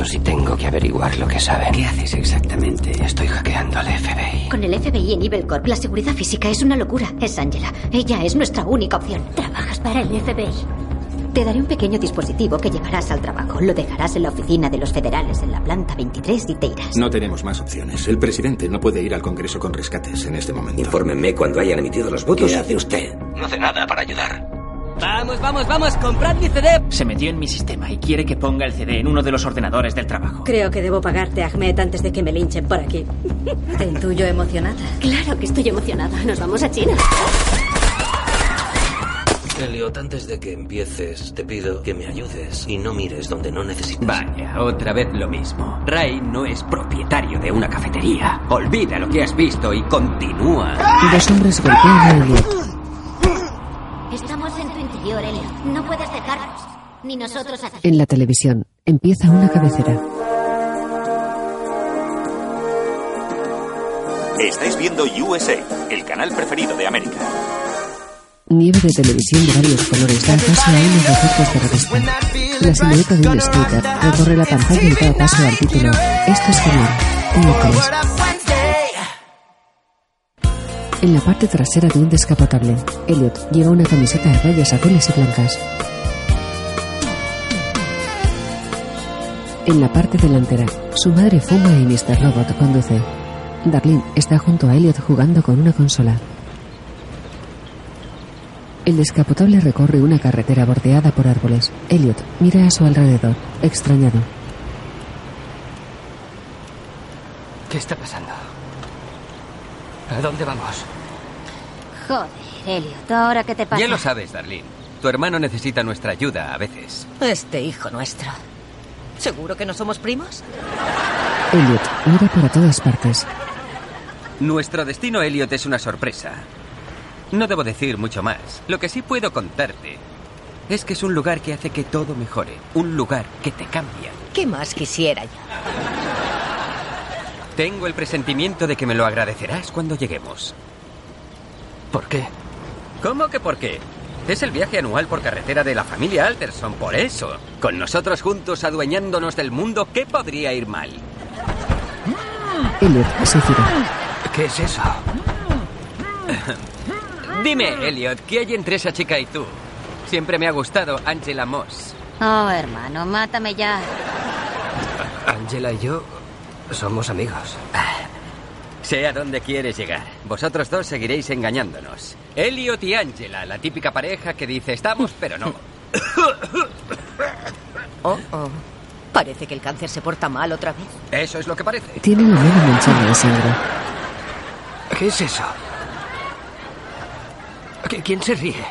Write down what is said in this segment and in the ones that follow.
datos y tengo que averiguar lo que saben. ¿Qué haces exactamente? Estoy hackeando al FBI. Con el FBI en Evil Corp, la seguridad física es una locura. Es Angela. Ella es nuestra única opción. Trabajas para el FBI. Te daré un pequeño dispositivo que llevarás al trabajo. Lo dejarás en la oficina de los federales en la planta 23 y te irás. No tenemos más opciones. El presidente no puede ir al Congreso con rescates en este momento. Infórmenme cuando hayan emitido los votos. ¿Qué hace usted? No hace nada para ayudar. Vamos, vamos, vamos, comprad mi CD. Se metió en mi sistema y quiere que ponga el CD en uno de los ordenadores del trabajo. Creo que debo pagarte, Ahmed, antes de que me linchen por aquí. Te intuyo emocionada. Claro que estoy emocionada. Nos vamos a China. Elliot, antes de que empieces, te pido que me ayudes y no mires donde no necesitas. Vaya, otra vez lo mismo. Ray no es propietario de una cafetería. Olvida lo que has visto y continúa. Dos hombres golpean a Elliot. En tu interior, Elliot. No puedes dejarnos. Ni nosotros hacer. En la televisión empieza una cabecera. Estáis viendo USA, el canal preferido de América. Nieve de televisión de varios colores da paso a unos efectos de revista. La silueta de un skater recorre la pantalla y da paso al título. Esto es genial. Miércoles. En la parte trasera de un descapotable, Elliot lleva una camiseta de rayas azules y blancas. En la parte delantera, su madre fuma y Mr. Robot conduce. Darlene está junto a Elliot jugando con una consola. El descapotable recorre una carretera bordeada por árboles. Elliot mira a su alrededor, extrañado. ¿Qué está pasando? ¿A dónde vamos? Joder, Elliot, ¿ahora qué te pasa? Ya lo sabes, Darlene. Tu hermano necesita nuestra ayuda a veces. Este hijo nuestro. ¿Seguro que no somos primos? Elliot mira para todas partes. Nuestro destino, Elliot, es una sorpresa. No debo decir mucho más. Lo que sí puedo contarte es que es un lugar que hace que todo mejore. Un lugar que te cambia. ¿Qué más quisiera yo? Tengo el presentimiento de que me lo agradecerás cuando lleguemos. ¿Por qué? ¿Cómo que por qué? Es el viaje anual por carretera de la familia Alterson, por eso. Con nosotros juntos adueñándonos del mundo, ¿qué podría ir mal? Elliot se gira. ¿Qué es eso? Dime, Elliot, ¿qué hay entre esa chica y tú? Siempre me ha gustado Angela Moss. Oh, hermano, mátame ya. Angela y yo somos amigos. Sé a dónde quieres llegar. Vosotros dos seguiréis engañándonos. Elliot y Angela, la típica pareja que dice estamos, pero no. Oh, oh. Parece que el cáncer se porta mal otra vez. Eso es lo que parece. Tiene la mano manchada de sangre. ¿Qué es eso? ¿Qui- ¿Quién se ríe?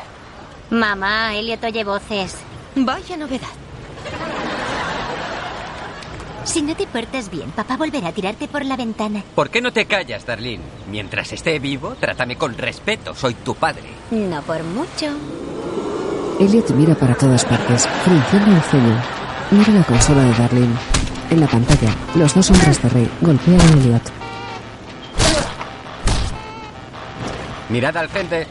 Mamá, Elliot oye voces. Vaya novedad. Si no te portas bien, papá volverá a tirarte por la ventana. ¿Por qué no te callas, Darlene? Mientras esté vivo, trátame con respeto. Soy tu padre. No por mucho. Elliot mira para todas partes, frunciendo el ceño. Mira la consola de Darlene. En la pantalla, los dos hombres de Rey golpean a Elliot. Mirad al frente.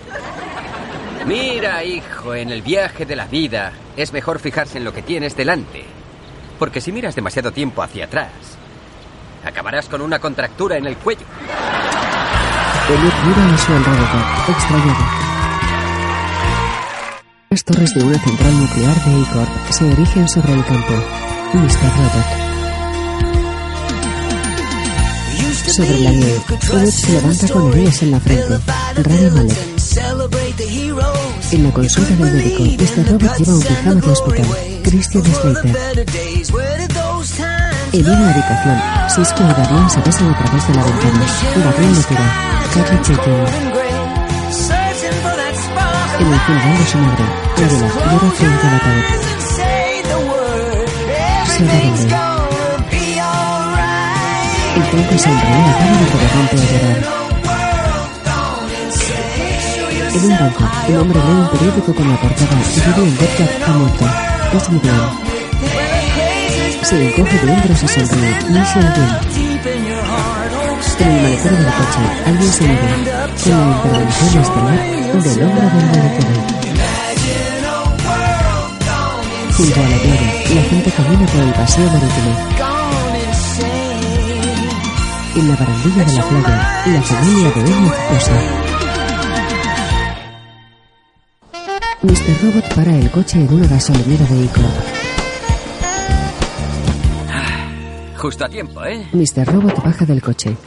Mira, hijo, en el viaje de la vida es mejor fijarse en lo que tienes delante. Porque si miras demasiado tiempo hacia atrás, acabarás con una contractura en el cuello. Elliot mira a su alrededor, extrañado. Las torres de una central nuclear de A-Corp se erigen sobre el campo. Mr. Robot. Sobre la nieve, Elliot se levanta con heridas en la frente. Rami Malek. En la consulta del médico, Mr. Robot lleva un pijama de hospital. Christian Slater. En una habitación, Cisco y Darlene se besan a través de la ventana. Darlene le tira. Carrie Chaikin. En el funeral de su madre, Angela llora frente al ataúd. Sarah Bender. Intenta sonreír a Pablo pero rompe a llorar. En un banco, un hombre lee un periódico con la portada Julian Bedford ha muerto. Es Gideon. Se encoge de hombros y sonríe. Michelle Young. En el maletero del coche, alguien se mueve. Con la intervención estelar del hombre del maletero. Junto a la playa, la gente camina por el paseo marítimo. En la barandilla de la playa, la familia de Elliot posa. Mr. Robot para el coche en una gasolinera de Ico. Justo a tiempo, ¿eh? Mr. Robot baja del coche.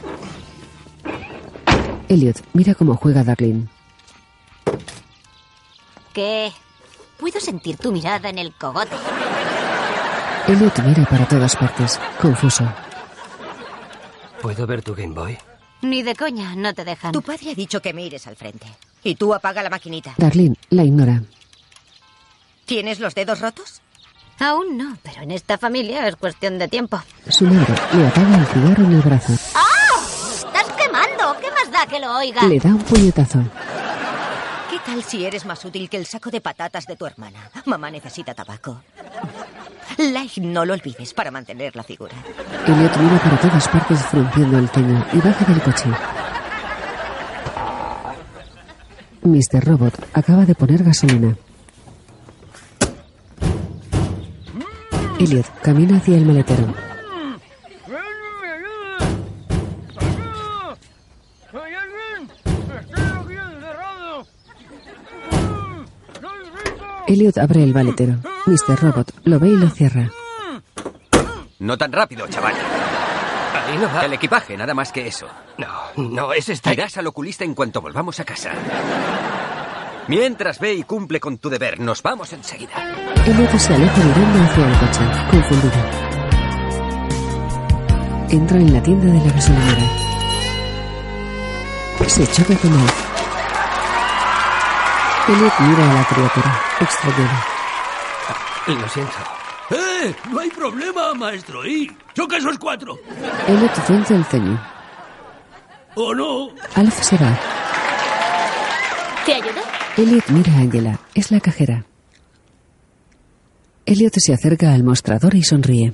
Elliot mira cómo juega Darlene. ¿Qué? Puedo sentir tu mirada en el cogote. Elliot mira para todas partes, confuso. ¿Puedo ver tu Game Boy? Ni de coña, no te dejan. Tu padre ha dicho que mires al frente. Y tú apaga la maquinita. Darlene la ignora. ¿Tienes los dedos rotos? Aún no, pero en esta familia es cuestión de tiempo. Su madre le apaga el cigarro en el brazo. ¡Ah! ¡Estás quemando! ¿Qué más da que lo oiga? Le da un puñetazo. ¿Qué tal si eres más útil que el saco de patatas de tu hermana? Mamá necesita tabaco. Light, no lo olvides para mantener la figura. Elliot mira para todas partes frunciendo el ceño y baja del coche. Mr. Robot acaba de poner gasolina. Elliot camina hacia el maletero. Elliot abre el maletero. Mr. Robot lo ve y lo cierra. No tan rápido, chaval. Ahí no va. El equipaje, nada más que eso. No, no, ese está... Irás al oculista en cuanto volvamos a casa. Mientras ve y cumple con tu deber, nos vamos enseguida. Elliot se aleja mirando hacia el coche, confundido. Entra en la tienda de la gasolinera. Se choca con él. Elliot mira a la criatura, extrañado. Lo siento. ¡Eh! No hay problema, maestro. Y choca esos cuatro. Elliot frunce el ceño. ¿O no? Alf se va. ¿Te ayudo? Elliot mira a Angela. Es la cajera. Elliot se acerca al mostrador y sonríe.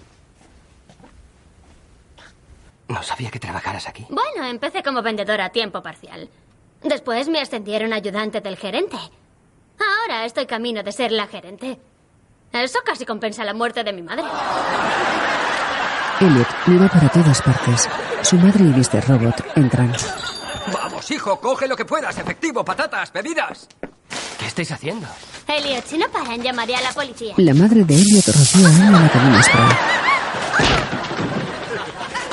No sabía que trabajaras aquí. Bueno, empecé como vendedora a tiempo parcial. Después me ascendieron a ayudante del gerente. Ahora estoy camino de ser la gerente. Eso casi compensa la muerte de mi madre. Elliot mira para todas partes. Su madre y Mr. Robot entran. Vamos, hijo, coge lo que puedas. Efectivo, patatas, bebidas. ¿Qué estáis haciendo? Elliot, si no paran, llamaré a la policía. La madre de Elliot rocía agua en la.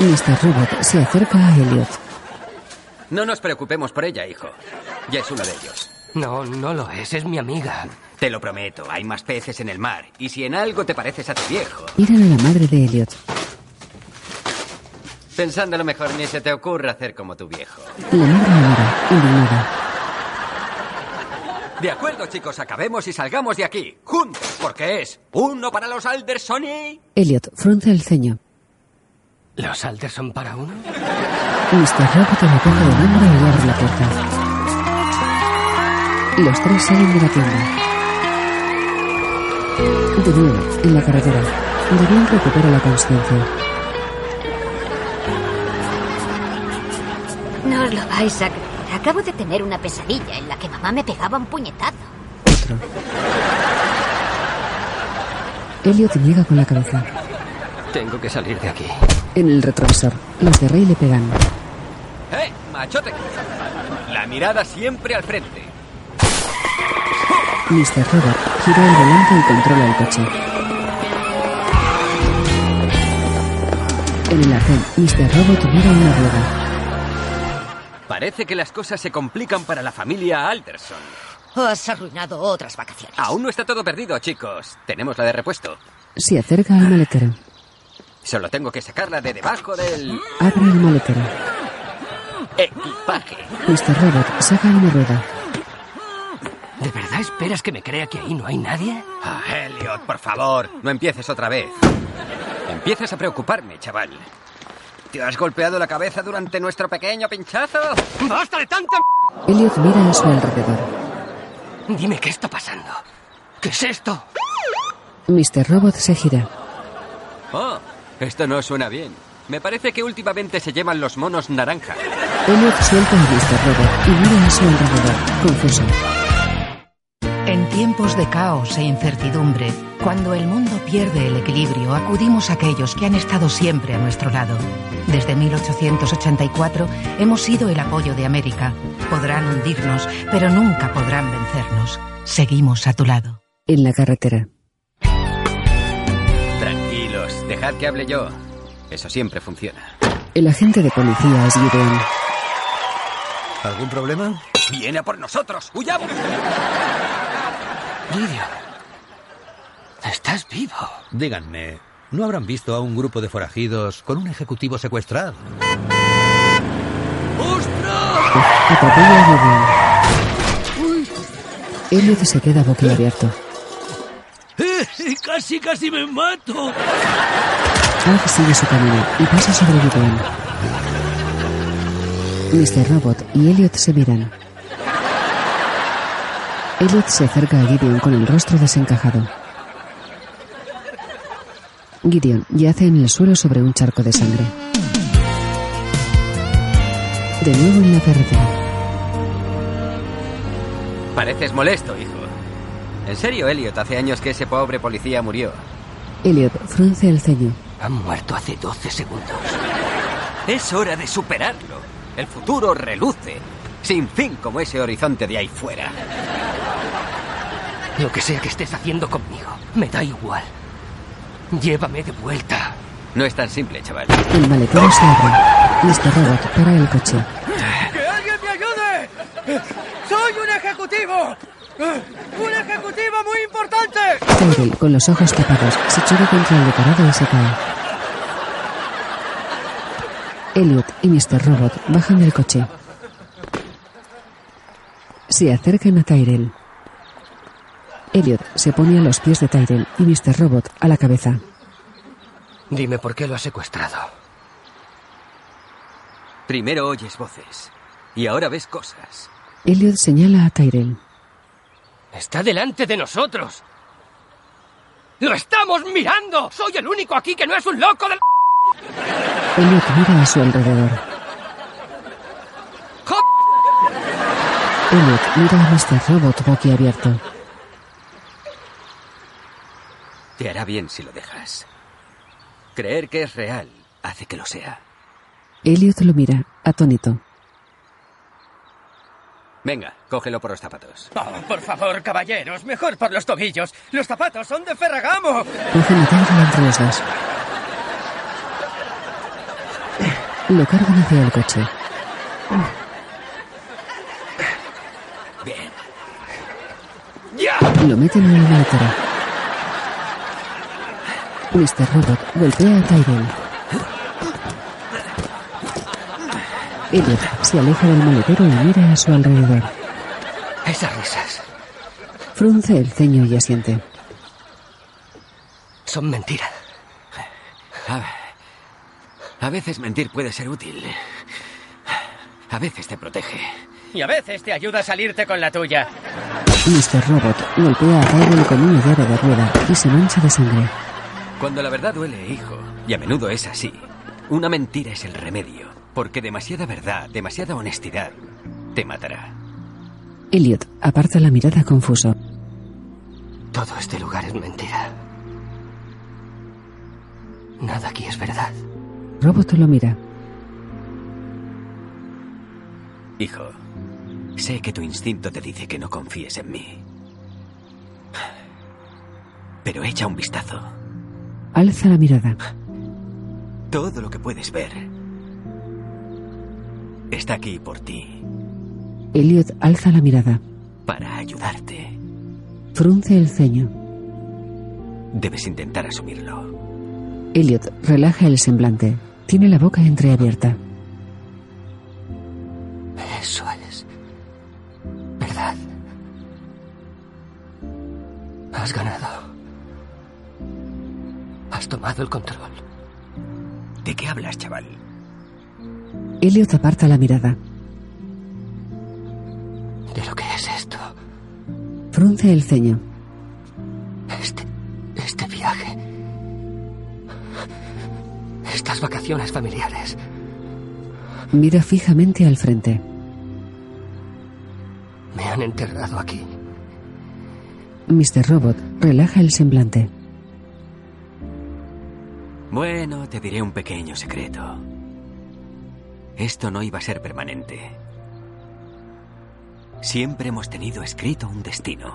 Mr. Robot se acerca a Elliot. No nos preocupemos por ella, hijo. Ya es uno de ellos. No, no lo es. Es mi amiga. Te lo prometo, hay más peces en el mar. Y si en algo te pareces a tu viejo. Miran a la madre de Elliot. Pensándolo mejor, ni se te ocurra hacer como tu viejo. La madre mira, indignada. De acuerdo, chicos, acabemos y salgamos de aquí. Juntos, porque es uno para los Aldersoni. Elliot frunce el ceño. ¿Los Alderson para uno? Mr. Robot le coge el hombro y abre la puerta. Los tres salen de la tienda. De nuevo, en la carretera, Dorian recupera la conciencia. No os lo vais a creer. Acabo de tener una pesadilla en la que mamá me pegaba un puñetazo. Otro. Elliot niega con la cabeza. Tengo que salir de aquí. En el retrovisor, los de Rey le pegan. ¡Eh, machote! La mirada siempre al frente. Mr. Robot gira el volante y controla el coche. En el arcén, Mr. Robot mira una rueda. Parece que las cosas se complican para la familia Alderson. Has arruinado otras vacaciones. Aún no está todo perdido, chicos. Tenemos la de repuesto. Se acerca al maletero. Solo tengo que sacarla de debajo del Abre el maletero. equipaje. Mr. Robot saca una rueda. ¿De verdad esperas que me crea que ahí no hay nadie? Ah, Elliot, por favor, no empieces otra vez. Empiezas a preocuparme, chaval. ¿Te has golpeado la cabeza durante nuestro pequeño pinchazo? ¡Basta de tanta Elliot mira a su alrededor. Dime qué está pasando. ¿Qué es esto? Mr. Robot se gira. Oh, esto no suena bien. Me parece que últimamente se llevan los monos naranja. Elliot suelta a Mr. Robot y mira a su alrededor, confuso. En tiempos de caos e incertidumbre, cuando el mundo pierde el equilibrio, acudimos a aquellos que han estado siempre a nuestro lado. Desde 1884 hemos sido el apoyo de América. Podrán hundirnos, pero nunca podrán vencernos. Seguimos a tu lado. En la carretera. Tranquilos, dejad que hable yo. Eso siempre funciona. El agente de policía es Gideon. ¿Algún problema? ¡Viene a por nosotros! ¡Huyamos! Gideon. Estás vivo. Díganme, ¿no habrán visto a un grupo de forajidos con un ejecutivo secuestrado? Atropella a Gideon. Elliot se queda boquiabierto. Eh, casi, casi me mato. Hank sigue su camino y pasa sobre Gideon. Mr. Robot y Elliot se miran. Elliot se acerca a Gideon con el rostro desencajado. Gideon yace en el suelo sobre un charco de sangre. De nuevo en la carretera. Pareces molesto, hijo. En serio, Elliot, hace años que ese pobre policía murió. Elliot frunce el ceño. Han muerto hace 12 segundos. Es hora de superarlo. El futuro reluce, sin fin como ese horizonte de ahí fuera. Lo que sea que estés haciendo conmigo, me da igual. Llévame de vuelta. No es tan simple, chaval. El maletero se abre. Mr. Robot para el coche. ¡Que alguien me ayude! ¡Soy un ejecutivo! ¡Un ejecutivo muy importante! Tyrell, con los ojos tapados, se choca contra el decorado y se cae. Elliot y Mr. Robot bajan del coche. Se acercan a Tyrell. Elliot se pone a los pies de Tyrell y Mr. Robot a la cabeza. Dime por qué lo has secuestrado. Primero oyes voces y ahora ves cosas. Elliot señala a Tyrell. Está delante de nosotros. ¡Lo estamos mirando! ¡Soy el único aquí que no es un loco del... Elliot mira a su alrededor. Elliot mira a Mr. Robot boquiabierto. Te hará bien si lo dejas. Creer que es real hace que lo sea. Elliot lo mira, atónito. Venga, cógelo por los zapatos. Oh, por favor, caballeros, mejor por los tobillos. Los zapatos son de Ferragamo. Cogen a Tyrell entre los dos. Lo cargan hacia el coche. Bien. ¡Ya! Lo meten en la maletera. Mr. Robot golpea a Tyrell. Elliot se aleja del maletero y mira a su alrededor. Esas risas Frunce el ceño y asiente. son mentira. A, a veces mentir puede ser útil. A veces te protege. Y a veces te ayuda a salirte con la tuya. Mr. Robot golpea a Tyrell con una llave de rueda y se mancha de sangre. Cuando la verdad duele, hijo, y a menudo es así, una mentira es el remedio, porque demasiada verdad, demasiada honestidad, te matará. Elliot aparta la mirada confuso. Todo este lugar es mentira. Nada aquí es verdad. Robot lo mira. Hijo, sé que tu instinto te dice que no confíes en mí. Pero echa un vistazo. Alza la mirada. Todo lo que puedes ver está aquí por ti, Elliot alza la mirada. para ayudarte. Frunce el ceño. Debes intentar asumirlo. Elliot relaja el semblante. Tiene la boca entreabierta. Eso es verdad. Has ganado. Has tomado el control. ¿De qué hablas, chaval? Elliot aparta la mirada. De lo que es esto. Frunce el ceño. Este. Este Estas vacaciones familiares. Mira fijamente al frente. Me han enterrado aquí. Mr. Robot relaja el semblante. Bueno, te diré un pequeño secreto. Esto no iba a ser permanente. Siempre hemos tenido escrito un destino.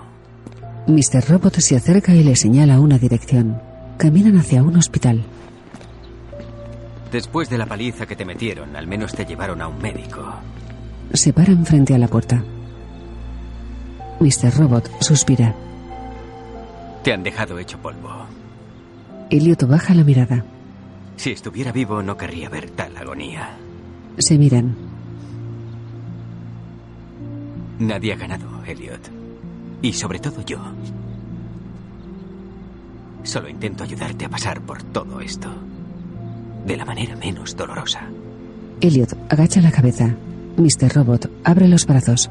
Mr. Robot se acerca y le señala una dirección. Caminan hacia un hospital. Después de la paliza que te metieron, al menos te llevaron a un médico. Se paran frente a la puerta. Mr. Robot suspira. Te han dejado hecho polvo. Elliot baja la mirada. Si estuviera vivo, no querría ver tal agonía. Se miran. Nadie ha ganado, Elliot. Y sobre todo yo. Solo intento ayudarte a pasar por todo esto. De la manera menos dolorosa. Elliot agacha la cabeza. Mr. Robot abre los brazos.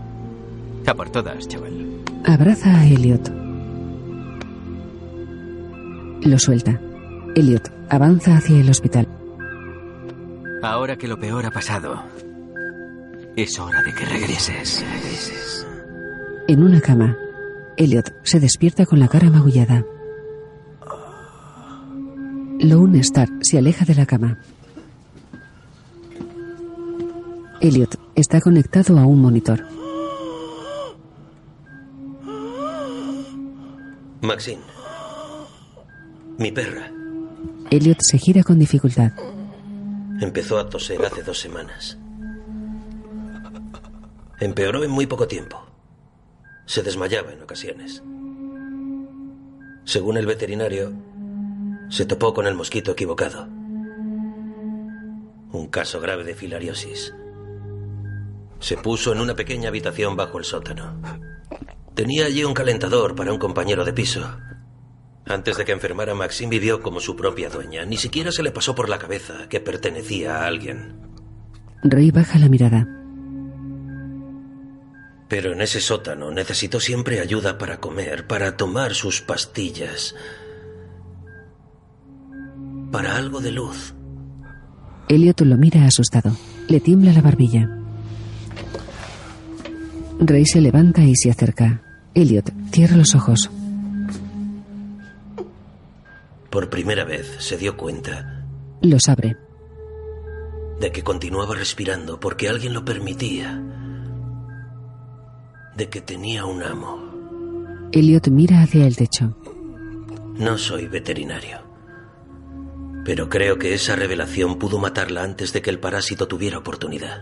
A por todas, chaval. Abraza a Elliot. Lo suelta. Elliot avanza hacia el hospital. Ahora que lo peor ha pasado, es hora de que regreses. regreses. En una cama, Elliot se despierta con la cara magullada. Lone Star se aleja de la cama. Elliot está conectado a un monitor. Maxine. Mi perra. Elliot se gira con dificultad. Empezó a toser hace dos semanas. Empeoró en muy poco tiempo. Se desmayaba en ocasiones. Según el veterinario, se topó con el mosquito equivocado. Un caso grave de filariosis. Se puso en una pequeña habitación bajo el sótano. Tenía allí un calentador para un compañero de piso. Antes de que enfermara, Maxine vivió como su propia dueña. Ni siquiera se le pasó por la cabeza que pertenecía a alguien. Rey baja la mirada. Pero en ese sótano necesitó siempre ayuda para comer, para tomar sus pastillas. Para algo de luz. Elliot lo mira asustado. Le tiembla la barbilla. Rey se levanta y se acerca. Elliot cierra los ojos. Por primera vez se dio cuenta Los abre. de que continuaba respirando porque alguien lo permitía. De que tenía un amo. Elliot mira hacia el techo. No soy veterinario. Pero creo que esa revelación pudo matarla antes de que el parásito tuviera oportunidad.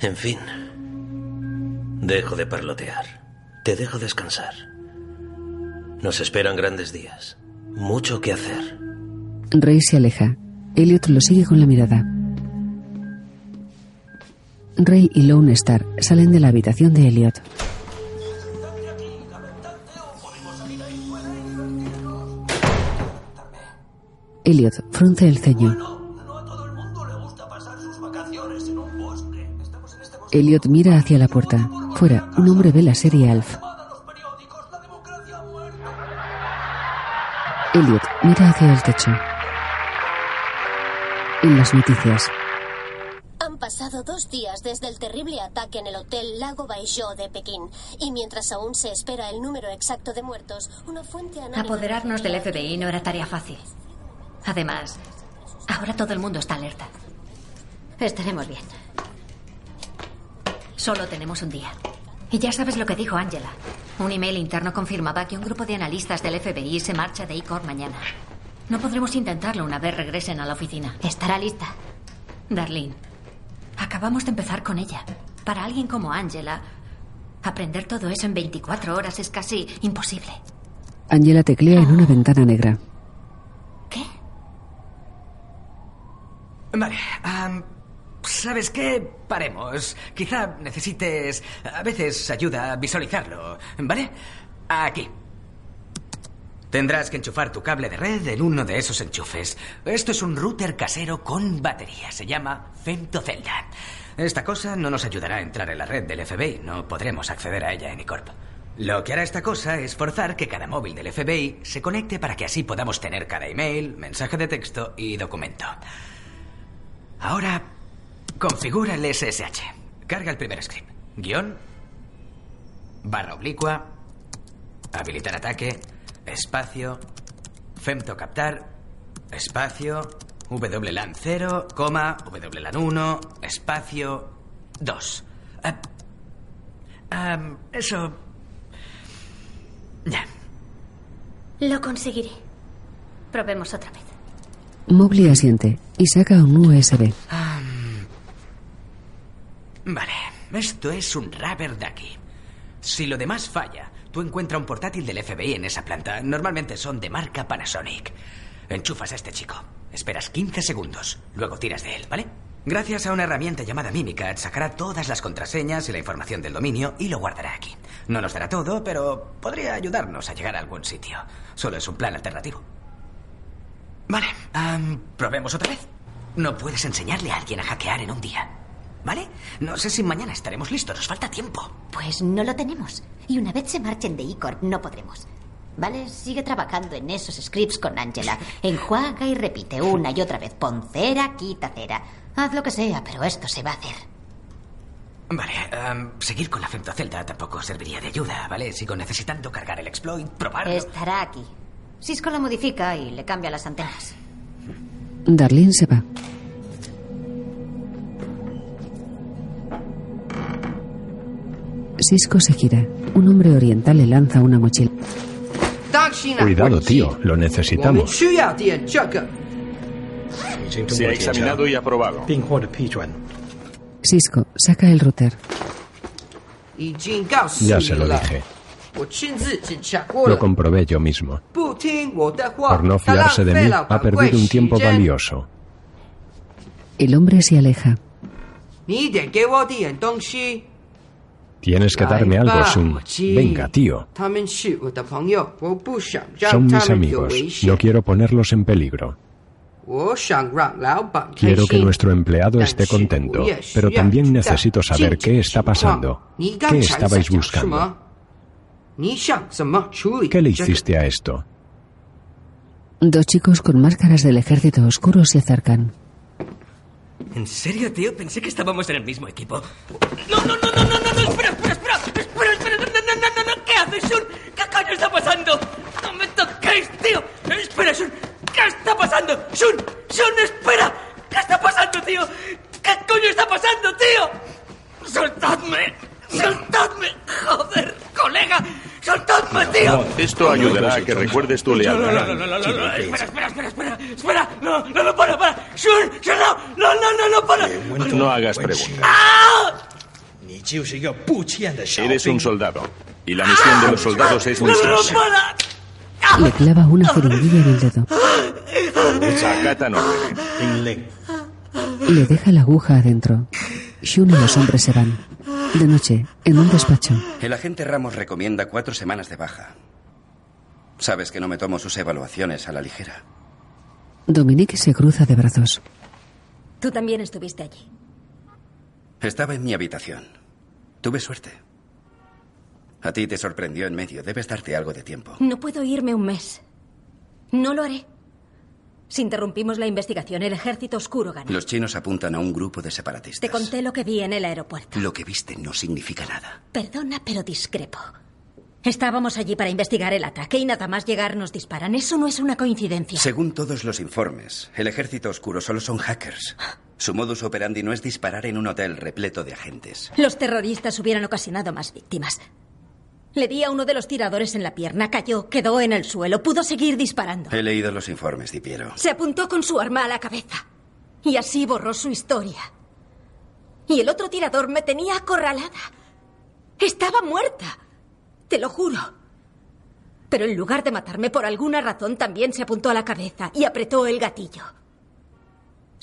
En fin. Dejo de parlotear. Te dejo descansar. Nos esperan grandes días. Mucho que hacer. Rey se aleja. Elliot lo sigue con la mirada. Rey y Lone Star salen de la habitación de Elliot. Elliot frunce el ceño. Elliot mira hacia la puerta. Fuera, un hombre ve la serie Alf. Elliot mira hacia el techo. En las noticias, Han pasado dos días desde el terrible ataque en el hotel Lago Baizhou de Pekín. Y mientras aún se espera el número exacto de muertos, una fuente. Apoderarnos del FBI no era tarea fácil. Además, ahora todo el mundo está alerta. Estaremos bien. Solo tenemos un día. Y ya sabes lo que dijo Angela. Un email interno confirmaba que un grupo de analistas del FBI se marcha de ICOR mañana. No podremos intentarlo una vez regresen a la oficina. Estará lista. Darlene, acabamos de empezar con ella. Para alguien como Angela, aprender todo eso en 24 horas es casi imposible. Angela teclea en una ventana negra. Vale. ¿Sabes qué? Paremos. Quizá necesites a veces ayuda a visualizarlo. ¿Vale? Aquí. Tendrás que enchufar tu cable de red en uno de esos enchufes. Esto es un router casero con batería. Se llama Femtocelda. Esta cosa no nos ayudará a entrar en la red del FBI. No podremos acceder a ella en iCorp. Lo que hará esta cosa es forzar que cada móvil del FBI se conecte para que así podamos tener cada email, mensaje de texto y documento. Ahora, configura el SSH. Carga el primer script. guion, barra oblicua, habilitar ataque, espacio, femto captar, espacio, WLAN 0, coma, WLAN 1, espacio, 2. Ah, eso... Ya. Lo conseguiré. Probemos otra vez. Mowgli asiente y saca un USB. Vale, esto es un rubber ducky. Si lo demás falla, tú encuentras un portátil del FBI en esa planta. Normalmente son de marca Panasonic. Enchufas a este chico. Esperas 15 segundos. Luego tiras de él, ¿vale? Gracias a una herramienta llamada Mimicat sacará todas las contraseñas y la información del dominio y lo guardará aquí. No nos dará todo, pero podría ayudarnos a llegar a algún sitio. Solo es un plan alternativo. Vale, probemos otra vez. No puedes enseñarle a alguien a hackear en un día. ¿Vale? No sé si mañana estaremos listos, nos falta tiempo. Pues no lo tenemos. Y una vez se marchen de E-Corp, no podremos. ¿Vale? Sigue trabajando en esos scripts con Angela. Enjuaga y repite una y otra vez. Pon cera, quita cera. Haz lo que sea, pero esto se va a hacer. Vale, seguir con la femtocelda tampoco serviría de ayuda, ¿vale? Sigo necesitando cargar el exploit, probarlo. Estará aquí. Cisco lo modifica y le cambia las antenas. Darlene se va. Cisco se gira. Un hombre oriental le lanza una mochila. Cuidado, tío, lo necesitamos. Se ha examinado y aprobado. Cisco saca el router. Ya se lo dije. Lo comprobé yo mismo. Por no fiarse de mí, ha perdido un tiempo valioso. El hombre se aleja. Tienes que darme algo, Sun. Venga, tío. Son mis amigos. No quiero ponerlos en peligro. Quiero que nuestro empleado esté contento, pero también necesito saber qué está pasando. ¿Qué estabais buscando? ¿Qué le hiciste a esto? Dos chicos con máscaras del ejército oscuro se acercan. ¿En serio, tío? Pensé que estábamos en el mismo equipo. ¡No, no, no, no, no, no! no! ¡Espera, espera, espera! ¡Espera, espera! ¡No, no, no, no, no! ¿Qué haces, Sun? ¿Qué coño está pasando? ¡No me toquéis, tío! ¡Espera, Sun! ¿Qué está pasando? ¡Sun! ¡Sun, espera! ¿Qué está pasando, tío? ¿Qué coño está pasando, tío? ¡Soltadme! ¡Soltadme! ¡Joder, colega! ¡Soltadme, tío! Esto ayudará a que recuerdes tu No, no, lealtad. no, no, no, no, no, espera, espera, espera, espera, espera, no, no, no, para, para, Shun, Shun, no, no, no, no, no, para. No hagas preguntas. ¡Ah! Eres un soldado. Y la misión de los soldados es No, no, no, misión. para. Le clava una jeringuilla en el dedo. Acatan órdenes. Le deja la aguja adentro. Shun y los hombres se van. De noche, en un despacho. El agente Ramos recomienda cuatro semanas de baja. Sabes que no me tomo sus evaluaciones a la ligera. Dominique se cruza de brazos. Tú también estuviste allí. Estaba en mi habitación. Tuve suerte. A ti te sorprendió en medio. Debes darte algo de tiempo. No puedo irme un mes. No lo haré. Si interrumpimos la investigación, el ejército oscuro gana. Los chinos apuntan a un grupo de separatistas. Te conté lo que vi en el aeropuerto. Lo que viste no significa nada. Perdona, pero discrepo. Estábamos allí para investigar el ataque y nada más llegar nos disparan. Eso no es una coincidencia. Según todos los informes, el ejército oscuro solo son hackers. Su modus operandi no es disparar en un hotel repleto de agentes. Los terroristas hubieran ocasionado más víctimas. Le di a uno de los tiradores en la pierna, cayó, quedó en el suelo, pudo seguir disparando. He leído los informes, Dipiero. Se apuntó con su arma a la cabeza. Y así borró su historia. Y el otro tirador me tenía acorralada. Estaba muerta. Te lo juro. Pero en lugar de matarme por alguna razón, también se apuntó a la cabeza y apretó el gatillo.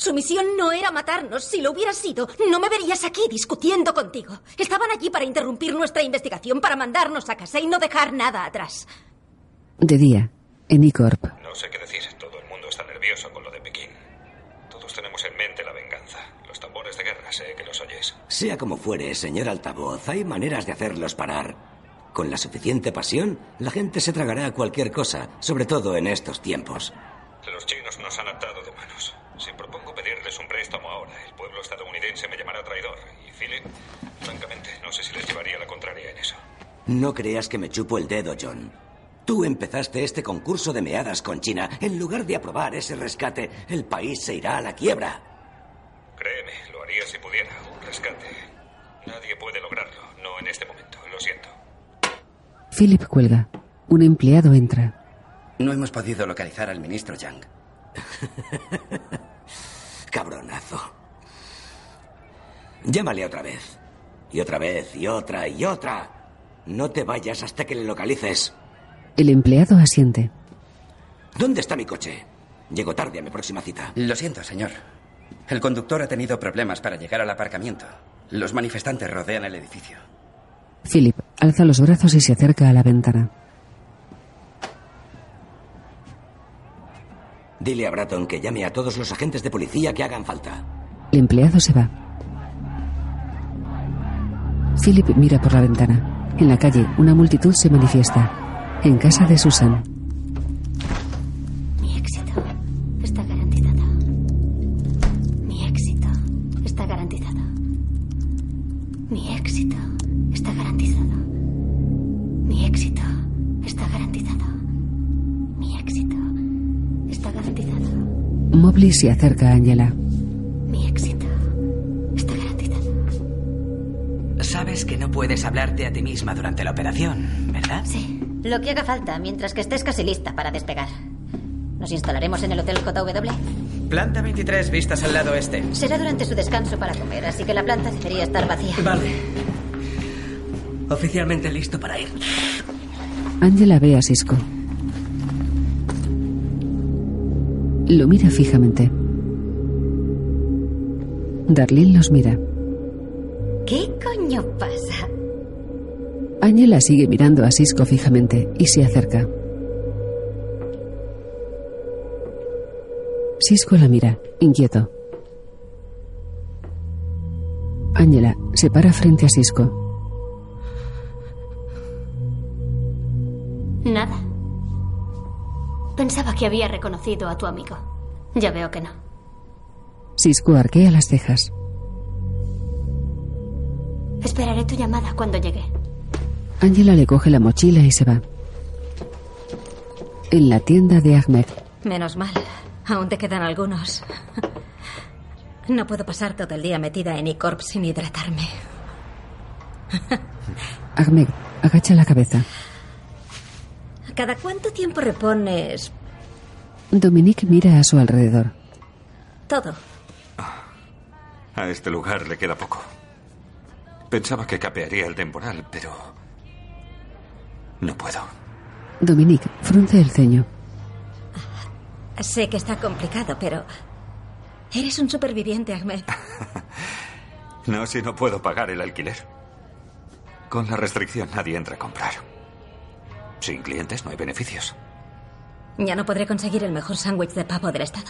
Su misión no era matarnos. Si lo hubiera sido, no me verías aquí discutiendo contigo. Estaban allí para interrumpir nuestra investigación, para mandarnos a casa y no dejar nada atrás. De día, en E-Corp. No sé qué decir. Todo el mundo está nervioso con lo de Pekín. Todos tenemos en mente la venganza. Los tambores de guerra, sé que los oyes. Sea como fuere, señor altavoz, hay maneras de hacerlos parar. Con la suficiente pasión, la gente se tragará cualquier cosa, sobre todo en estos tiempos. Los chinos nos han atado de manos. Si propongo pedirles un préstamo ahora, el pueblo estadounidense me llamará traidor. Y Philip, Francamente, no sé si les llevaría la contraria en eso. No creas que me chupo el dedo, John. Tú empezaste este concurso de meadas con China. En lugar de aprobar ese rescate, el país se irá a la quiebra. Créeme, lo haría si pudiera. Un rescate. Nadie puede lograrlo. No en este momento. Lo siento. Philip cuelga. Un empleado entra. No hemos podido localizar al ministro Yang. Cabronazo. Llámale otra vez. Y otra vez, y otra, y otra. No te vayas hasta que le localices. El empleado asiente. ¿Dónde está mi coche? Llego tarde a mi próxima cita. Lo siento, señor. El conductor ha tenido problemas para llegar al aparcamiento. Los manifestantes rodean el edificio. Philip alza los brazos y se acerca a la ventana. Dile a Bratton que llame a todos los agentes de policía que hagan falta. El empleado se va. Philip mira por la ventana. En la calle, una multitud se manifiesta. En casa de Susan. Mi éxito está garantizado. Mi éxito está garantizado. Mi éxito está garantizado. Mi éxito está garantizado. Mi éxito está garantizado. Mobley se acerca a Angela. Puedes hablarte a ti misma durante la operación, ¿verdad? Sí. Lo que haga falta mientras que estés casi lista para despegar. Nos instalaremos en el Hotel JW. Planta 23, vistas al lado este. Será durante su descanso para comer, así que la planta debería estar vacía. Vale. Oficialmente listo para ir. Angela ve a Cisco. Lo mira fijamente. Darlene los mira. ¿Qué coño pasa? Angela sigue mirando a Cisco fijamente y se acerca. Cisco la mira, inquieto. Angela se para frente a Cisco. Nada. Pensaba que había reconocido a tu amigo. Ya veo que no. Cisco arquea las cejas. Esperaré tu llamada cuando llegue. Angela le coge la mochila y se va. En la tienda de Ahmed, Menos mal. Aún te quedan algunos. No puedo pasar todo el día metida en E-Corp sin hidratarme. Ahmed agacha la cabeza. ¿Cada cuánto tiempo repones Dominique mira a su alrededor. todo? A este lugar le queda poco. Pensaba que capearía el temporal, pero... No puedo. Dominique frunce el ceño. Sé que está complicado, pero... Eres un superviviente, Ahmed. No si no puedo pagar el alquiler. Con la restricción nadie entra a comprar. Sin clientes no hay beneficios. Ya no podré conseguir el mejor sándwich de pavo del estado.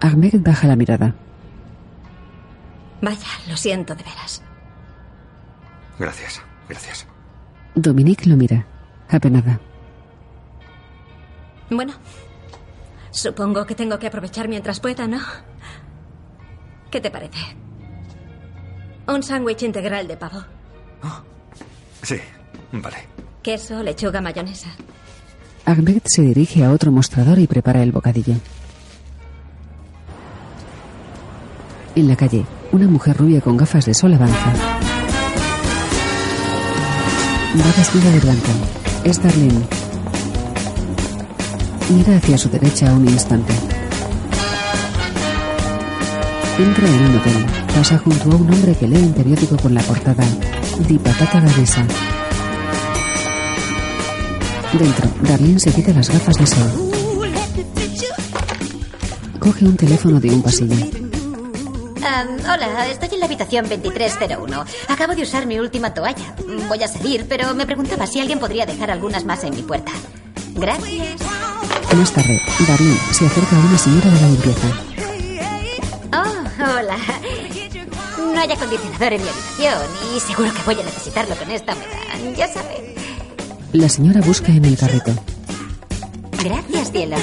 Ahmed baja la mirada. Vaya, lo siento de veras. Gracias, gracias. Dominique lo mira, apenada. Bueno, supongo que tengo que aprovechar mientras pueda, ¿no? ¿Qué te parece? Un sándwich integral de pavo. Sí, vale. Queso, lechuga, mayonesa. Ahmed se dirige a otro mostrador y prepara el bocadillo. En la calle, una mujer rubia con gafas de sol avanza. Va vestida de blanco. Es Darlene. Mira hacia su derecha un instante. Entra en un hotel. Pasa junto a un hombre que lee un periódico con la portada Di Patata Gavesa. Dentro, Darlene se quita las gafas de sol. Coge un teléfono de un pasillo. Hola, estoy en la habitación 2301. Acabo de usar mi última toalla. Voy a salir, pero me preguntaba si alguien podría dejar algunas más en mi puerta. Gracias. Más tarde, Darlene se acerca a una señora de la limpieza. Oh, hola. No hay acondicionador en mi habitación y seguro que voy a necesitarlo con esta humedad. Ya saben. La señora busca en el carrito. Gracias, cielo.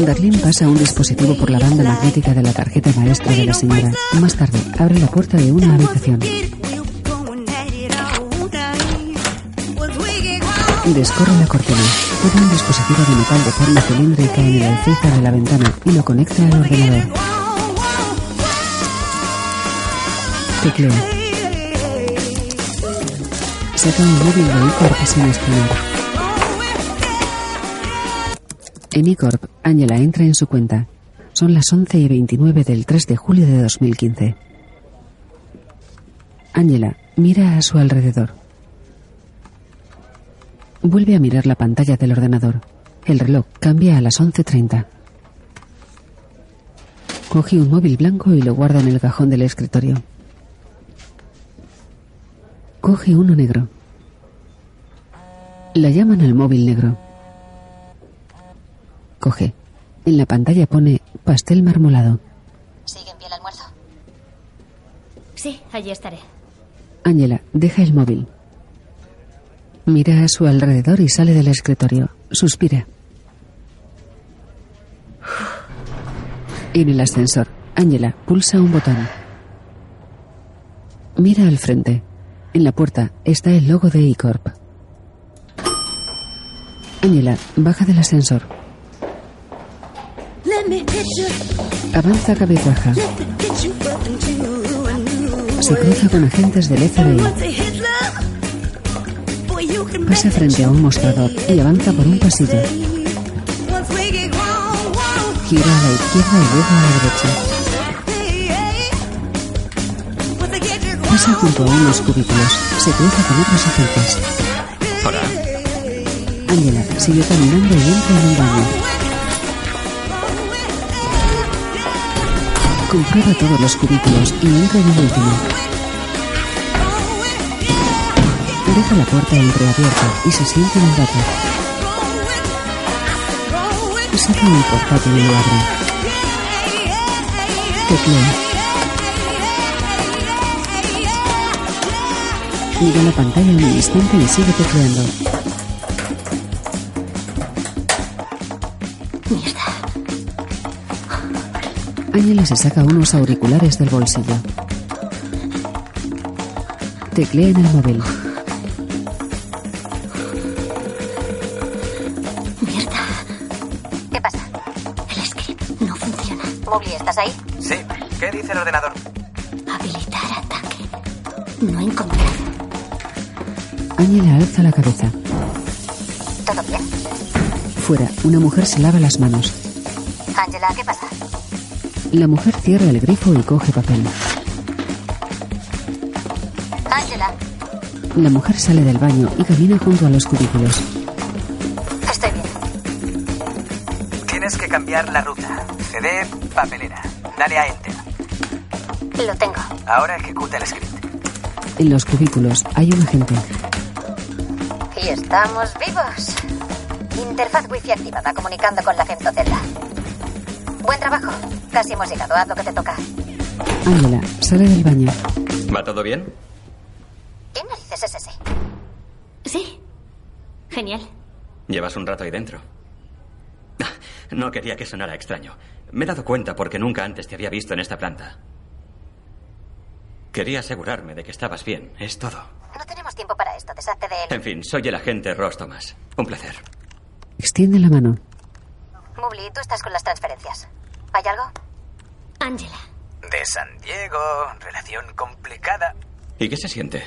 Darlene pasa un dispositivo por la banda magnética de la tarjeta maestra de la señora. Más tarde, abre la puerta de una habitación. Descorre la cortina. Pone un dispositivo de metal de forma cilíndrica en el alféizar de la ventana y lo conecta al ordenador. Teclea. Saca un móvil de Icorp sin escribir. En Icorp, Ángela entra en su cuenta. Son las 11 y 29 del 3 de julio de 2015. Ángela mira a su alrededor. Vuelve a mirar la pantalla del ordenador. El reloj cambia a las 11.30. Coge un móvil blanco y lo guarda en el cajón del escritorio. Coge uno negro. La llaman al móvil negro. Coge. En la pantalla pone pastel marmolado. ¿Sigue en pie el almuerzo? Sí, allí estaré. Ángela deja el móvil. Mira a su alrededor y sale del escritorio. Suspira. En el ascensor, Ángela pulsa un botón. Mira al frente. En la puerta está el logo de E-Corp. Ángela baja del ascensor. Avanza cabizbaja. Se cruza con agentes del FBI. Pasa frente a un mostrador y avanza por un pasillo. Gira a la izquierda y luego a la derecha. Pasa junto a unos cubículos. Se cruza con otros agentes. Hola. Ángela sigue caminando y entra en un baño. Comprueba todos los cubículos y entra en el último. Deja la puerta entreabierta y se sienta en el váter. Saca un portátil y lo abre. Teclea. Mira la pantalla un instante y sigue tecleando. Ángela se saca unos auriculares del bolsillo. Teclea en el móvil. Mierda. ¿Qué pasa? El script no funciona. Mowgli, ¿estás ahí? Sí. ¿Qué dice el ordenador? Habilitar ataque. No encontrado. Ángela alza la cabeza. ¿Todo bien? Fuera, una mujer se lava las manos. Angela, ¿qué pasa? La mujer cierra el grifo y coge papel. Angela, La mujer sale del baño y camina junto a los cubículos. estoy bien. Tienes que cambiar la ruta. CD, papelera. Dale a Enter. Lo tengo. Ahora ejecuta el script. En los cubículos hay un agente. Y estamos vivos. Interfaz wifi activada, comunicando con la femtocelda. Buen trabajo. Casi hemos llegado. Haz lo que te toca. Ángela sale del baño. ¿Va todo bien? ¿Qué narices es ese? Sí. Genial. Llevas un rato ahí dentro. No quería que sonara extraño. Me he dado cuenta porque nunca antes te había visto en esta planta. Quería asegurarme de que estabas bien, es todo. No tenemos tiempo para esto. Deshazte de él. En fin, soy el agente Ross Thomas. Un placer. Extiende la mano. Mubli, tú estás con las transferencias. ¿Hay algo? Angela. De San Diego, relación complicada. ¿Y qué se siente?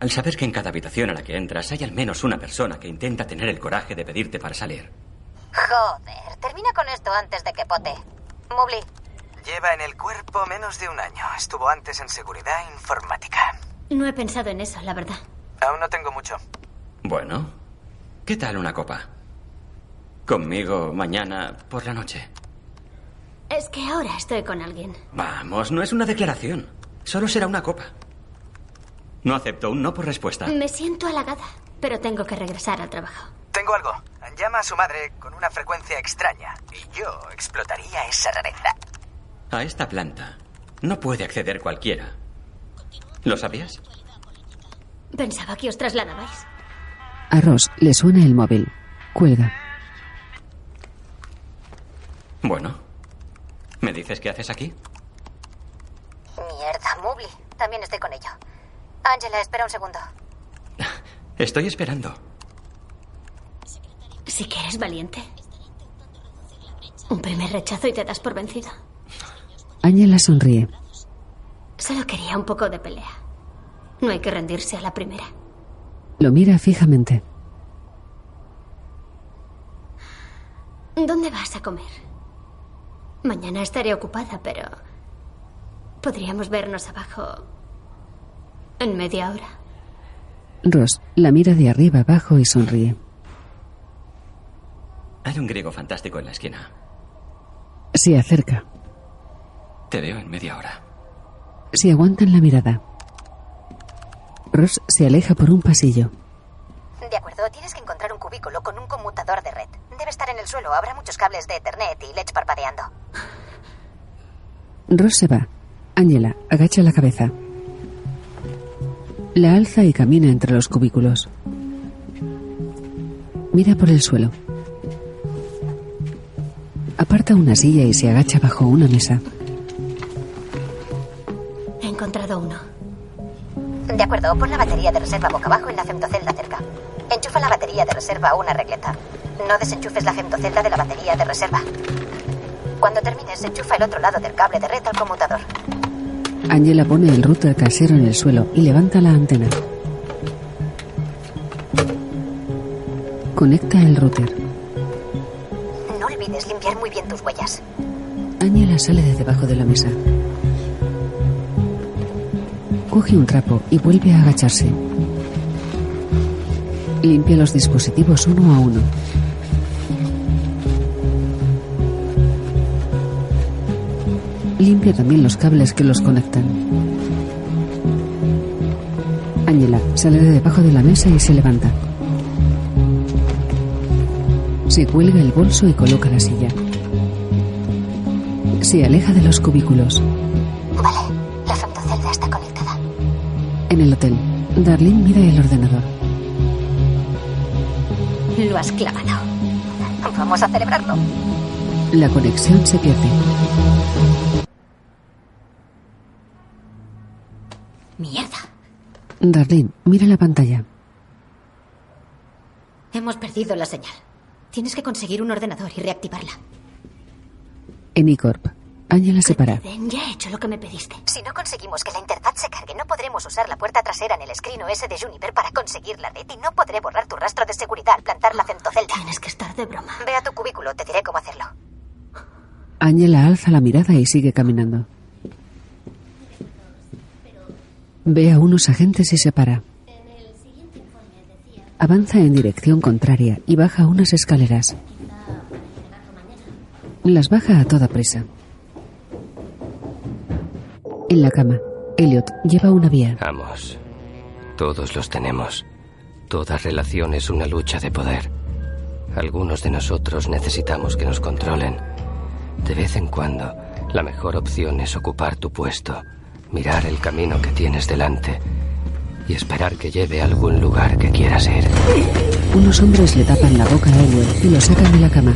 Al saber que en cada habitación a la que entras hay al menos una persona que intenta tener el coraje de pedirte para salir. Joder, termina con esto antes de que pote. Mubli, Lleva en el cuerpo menos de un año. Estuvo antes en seguridad informática. no he pensado en eso, la verdad. Aún no tengo mucho. Bueno, ¿qué tal una copa? Conmigo mañana por la noche. Es que ahora estoy con alguien. Vamos, no es una declaración. Solo será una copa. No acepto un no por respuesta. Me siento halagada, pero tengo que regresar al trabajo. Tengo algo. Llama a su madre con una frecuencia extraña y yo explotaría esa rareza. A esta planta no puede acceder cualquiera. ¿Lo sabías? Pensaba que os trasladabais. A Ross le suena el móvil. Cuelga. Entonces, ¿qué haces aquí? Mierda, Mubli. También estoy con ello. Angela, espera un segundo. Estoy esperando. Sí que eres valiente. Un primer rechazo y te das por vencido. Ángela sonríe. Solo quería un poco de pelea. No hay que rendirse a la primera. Lo mira fijamente. ¿Dónde vas a comer? Mañana estaré ocupada, pero podríamos vernos abajo en media hora. Ross la mira de arriba abajo y sonríe. Hay un griego fantástico en la esquina. Se acerca. Te veo en media hora. Se aguantan la mirada. Ross se aleja por un pasillo. De acuerdo, tienes que encontrar un cubículo con un conmutador de red. Debe estar en el suelo, habrá muchos cables de Ethernet y LEDs parpadeando. Ross se va. Angela agacha la cabeza. La alza y camina entre los cubículos. Mira por el suelo. Aparta una silla y se agacha bajo una mesa. He encontrado uno. De acuerdo, pon la batería de reserva boca abajo en la femtocelda cerca. Enchufa la batería de reserva a una regleta. No desenchufes la femtocelda de la batería de reserva. Cuando termines, enchufa el otro lado del cable de red al conmutador. Angela pone el router casero en el suelo y levanta la antena. Conecta el router. No olvides limpiar muy bien tus huellas. Angela sale de debajo de la mesa. Coge un trapo y vuelve a agacharse. Limpia los dispositivos uno a uno. Limpia también los cables que los conectan. Angela sale de debajo de la mesa y se levanta. Se cuelga el bolso y coloca la silla. Se aleja de los cubículos. Vale, la femtocelda está conectada. En el hotel, Darlene mira el ordenador. Lo has clavado. Vamos a celebrarlo. La conexión se pierde. Mierda. Darlene mira la pantalla. Hemos perdido la señal. Tienes que conseguir un ordenador y reactivarla. En iCorp, Angela se para. Ya he hecho lo que me pediste. Si no conseguimos que la interfaz se cargue, no podremos usar la puerta trasera en el screen OS de Juniper para conseguir la red y no podré borrar tu rastro de seguridad al plantar la femtocelda. Tienes que estar de broma. Ve a tu cubículo, te diré cómo hacerlo. Angela alza la mirada y sigue caminando. Ve a unos agentes y se para. Avanza en dirección contraria y baja unas escaleras. Las baja a toda prisa. En la cama, Elliot lleva una vía. Vamos. Todos los tenemos. Toda relación es una lucha de poder. Algunos de nosotros necesitamos que nos controlen. De vez en cuando, la mejor opción es ocupar tu puesto, mirar el camino que tienes delante y esperar que lleve a algún lugar que quieras ir. Unos hombres le tapan la boca a Elliot y lo sacan de la cama.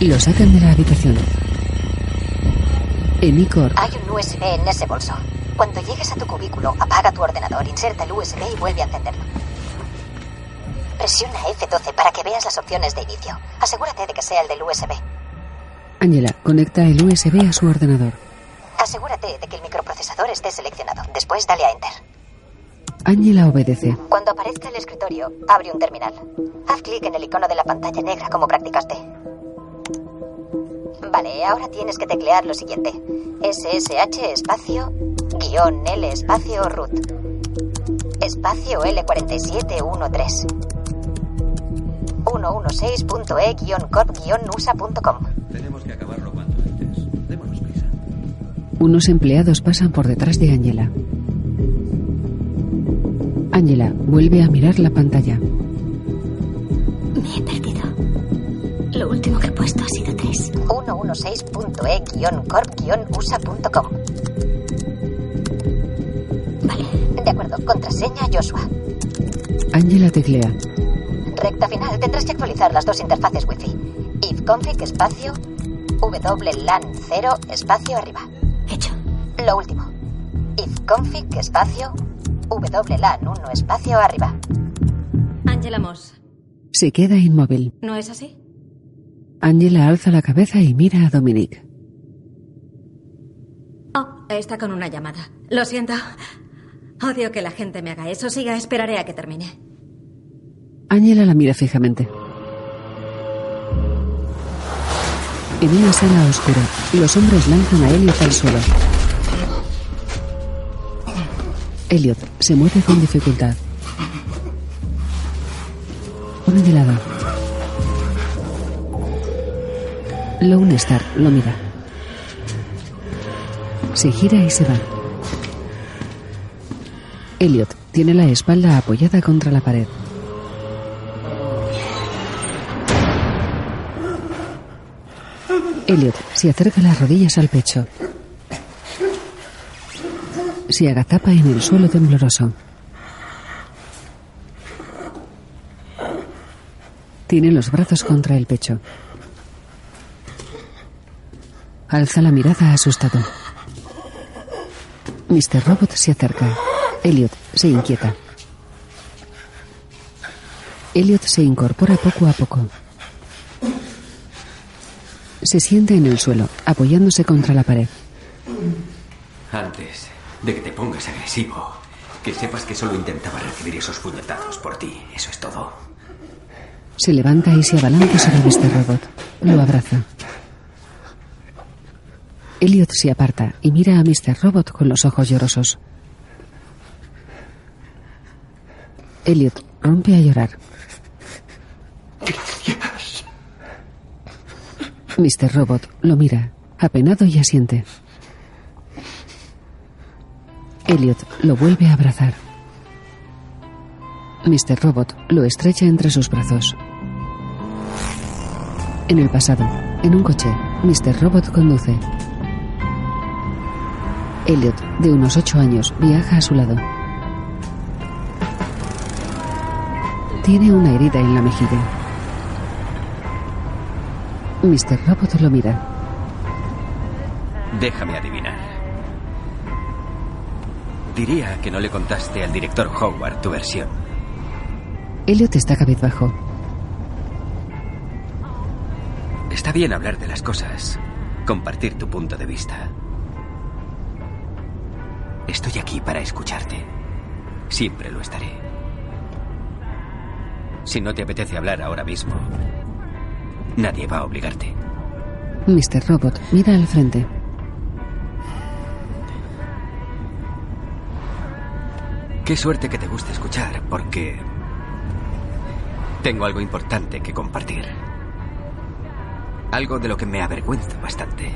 Lo sacan de la habitación. En Icor, Hay un USB en ese bolso. Cuando llegues a tu cubículo, apaga tu ordenador, inserta el USB y vuelve a encenderlo. Presiona F12 para que veas las opciones de inicio. Asegúrate de que sea el del USB. Angela conecta el USB a su ordenador. Asegúrate de que el microprocesador esté seleccionado. Después dale a Enter. Angela obedece. Cuando aparezca el escritorio, abre un terminal. Haz clic en el icono de la pantalla negra como practicaste. Vale, ahora tienes que teclear lo siguiente. SSH espacio guion L espacio root. Espacio L4713. 116.e-corp-usa.com. Tenemos que acabarlo cuanto antes. Démonos prisa. Unos empleados pasan por detrás de Angela. Angela vuelve a mirar la pantalla. Me he perdido. Lo último que he puesto ha sido tres. 116.e-corp-usa.com. Vale. De acuerdo, contraseña Joshua. Angela teclea. Recta final, tendrás que actualizar las dos interfaces Wi-Fi. Ifconfig espacio WLAN 0 espacio arriba. Hecho. Lo último. ifconfig espacio WLAN 1 espacio arriba. Angela Moss. Se queda inmóvil. ¿No es así? Angela alza la cabeza y mira a Dominic. Oh, está con una llamada. Lo siento. Odio que la gente me haga eso. Siga, esperaré a que termine. Angela la mira fijamente. En una sala oscura, los hombres lanzan a Elliot al suelo. Elliot se mueve con dificultad. Pone de lado. Lone Star lo mira. Se gira y se va. Elliot tiene la espalda apoyada contra la pared. Elliot se acerca las rodillas al pecho. Se agazapa en el suelo tembloroso. Tiene los brazos contra el pecho. Alza la mirada asustado. Mr. Robot se acerca. Elliot se inquieta. Elliot se incorpora poco a poco. Se siente en el suelo, apoyándose contra la pared. Antes de que te pongas agresivo, que sepas que solo intentaba recibir esos puñetazos por ti. Eso es todo. Se levanta y se abalanza sobre Mr. Robot. Lo abraza. Elliot se aparta y mira a Mr. Robot con los ojos llorosos. Elliot rompe a llorar. Mr. Robot lo mira, apenado y asiente. Elliot lo vuelve a abrazar. Mr. Robot lo estrecha entre sus brazos. En el pasado, en un coche, Mr. Robot conduce. Elliot, de unos ocho años, viaja a su lado. Tiene una herida en la mejilla. Mr. Robot lo mira. Déjame adivinar. Diría que no le contaste al director Howard tu versión. Elliot está cabizbajo. Está bien hablar de las cosas, compartir tu punto de vista. Estoy aquí para escucharte. Siempre lo estaré. Si no te apetece hablar ahora mismo, nadie va a obligarte. Mr. Robot mira al frente. Qué suerte que te guste escuchar, porque tengo algo importante que compartir. Algo de lo que me avergüenzo bastante.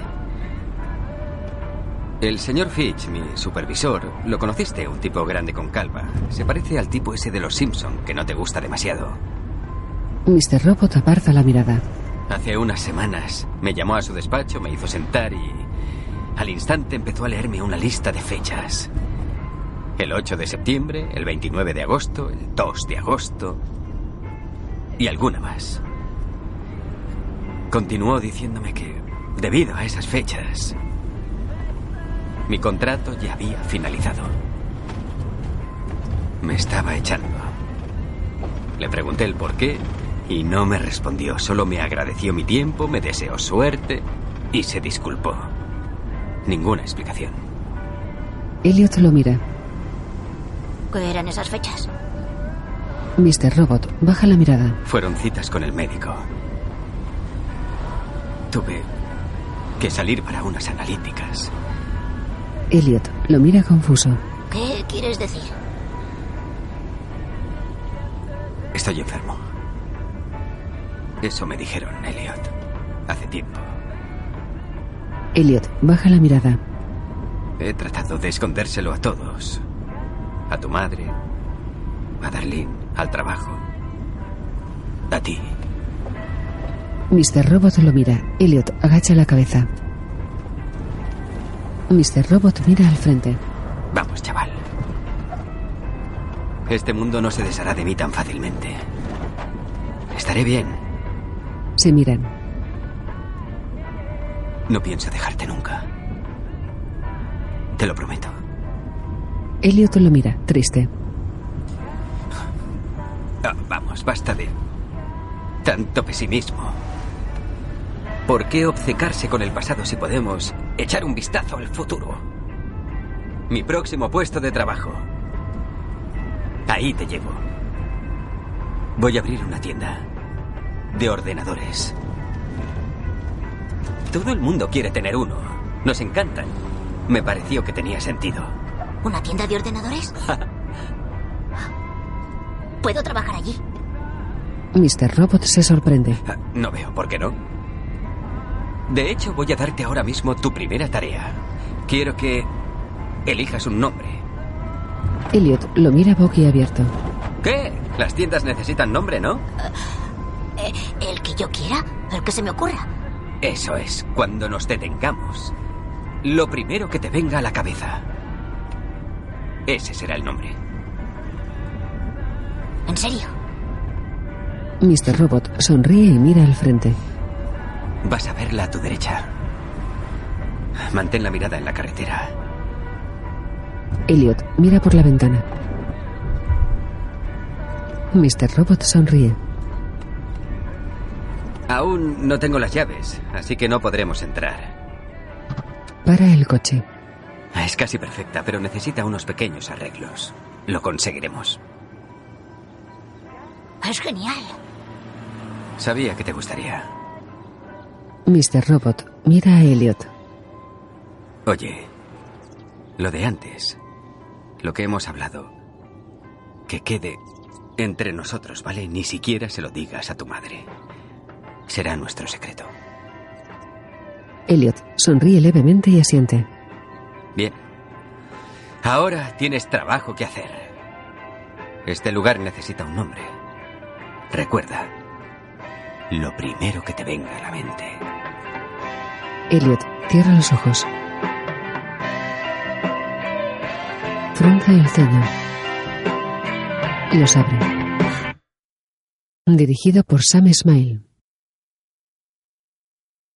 El señor Fitch, mi supervisor, lo conociste, un tipo grande con calva. Se parece al tipo ese de los Simpson, que no te gusta demasiado. Mr. Robot aparta la mirada. Hace unas semanas me llamó a su despacho, me hizo sentar y al instante empezó a leerme una lista de fechas. El 8 de septiembre, el 29 de agosto, el 2 de agosto y alguna más. Continuó diciéndome que, debido a esas fechas, mi contrato ya había finalizado. Me estaba echando. Le pregunté el por qué y no me respondió. Solo me agradeció mi tiempo, me deseó suerte y se disculpó. Ninguna explicación. Elliot lo mira. ¿Qué eran esas fechas? Mr. Robot baja la mirada. Fueron citas con el médico. Tuve que salir para unas analíticas. Elliot lo mira confuso. ¿Qué quieres decir? Estoy enfermo. Eso me dijeron, Elliot, hace tiempo. Elliot baja la mirada. He tratado de escondérselo a todos. A tu madre, a Darlene, al trabajo. A ti. Mr. Robot lo mira. Elliot agacha la cabeza. Mr. Robot mira al frente. Vamos, chaval. Este mundo no se deshará de mí tan fácilmente. Estaré bien. Se miran. No pienso dejarte nunca. Te lo prometo. Elliot lo mira, triste. Ah, vamos, basta de tanto pesimismo. ¿Por qué obcecarse con el pasado si podemos echar un vistazo al futuro? Mi próximo puesto de trabajo. Ahí te llevo. Voy a abrir una tienda de ordenadores. Todo el mundo quiere tener uno. Nos encantan. Me pareció que tenía sentido. ¿Una tienda de ordenadores? ¿Puedo trabajar allí? Mr. Robot se sorprende. Ah, No veo por qué no. De hecho, voy a darte ahora mismo tu primera tarea. Quiero que elijas un nombre. Elliot lo mira boquiabierto. ¿Qué? Las tiendas necesitan nombre, ¿no? Eh, ¿El que yo quiera? ¿El que se me ocurra? Eso es, cuando nos detengamos. Lo primero que te venga a la cabeza. Ese será el nombre. ¿En serio? Mr. Robot sonríe y mira al frente. Vas a verla a tu derecha. Mantén la mirada en la carretera. Elliot mira por la ventana. Mr. Robot sonríe. Aún no tengo las llaves, así que no podremos entrar. Para el coche. Es casi perfecta, pero necesita unos pequeños arreglos. Lo conseguiremos. Es genial. Sabía que te gustaría. Mr. Robot mira a Elliot. Oye, lo de antes, lo que hemos hablado, que quede entre nosotros, ¿vale? Ni siquiera se lo digas a tu madre. Será nuestro secreto. Elliot sonríe levemente y asiente. Bien. Ahora tienes trabajo que hacer. Este lugar necesita un nombre. Recuerda, lo primero que te venga a la mente. Elliot cierra los ojos. Frunce el ceño. Los abre. Dirigido por Sam Smile.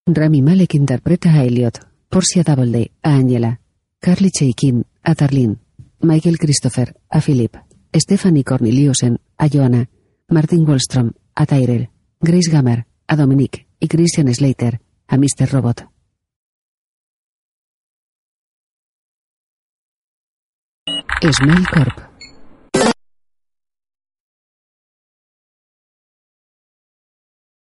Rami Malek interpreta a Elliot, Portia Doubleday a Angela, Carly Chaikin a Tarlene, Michael Christopher a Philip, Stephanie Corneliusen a Joanna, Martin Wallstrom a Tyrell, Grace Gammer a Dominic y Christian Slater a Mr. Robot. Smile Corp.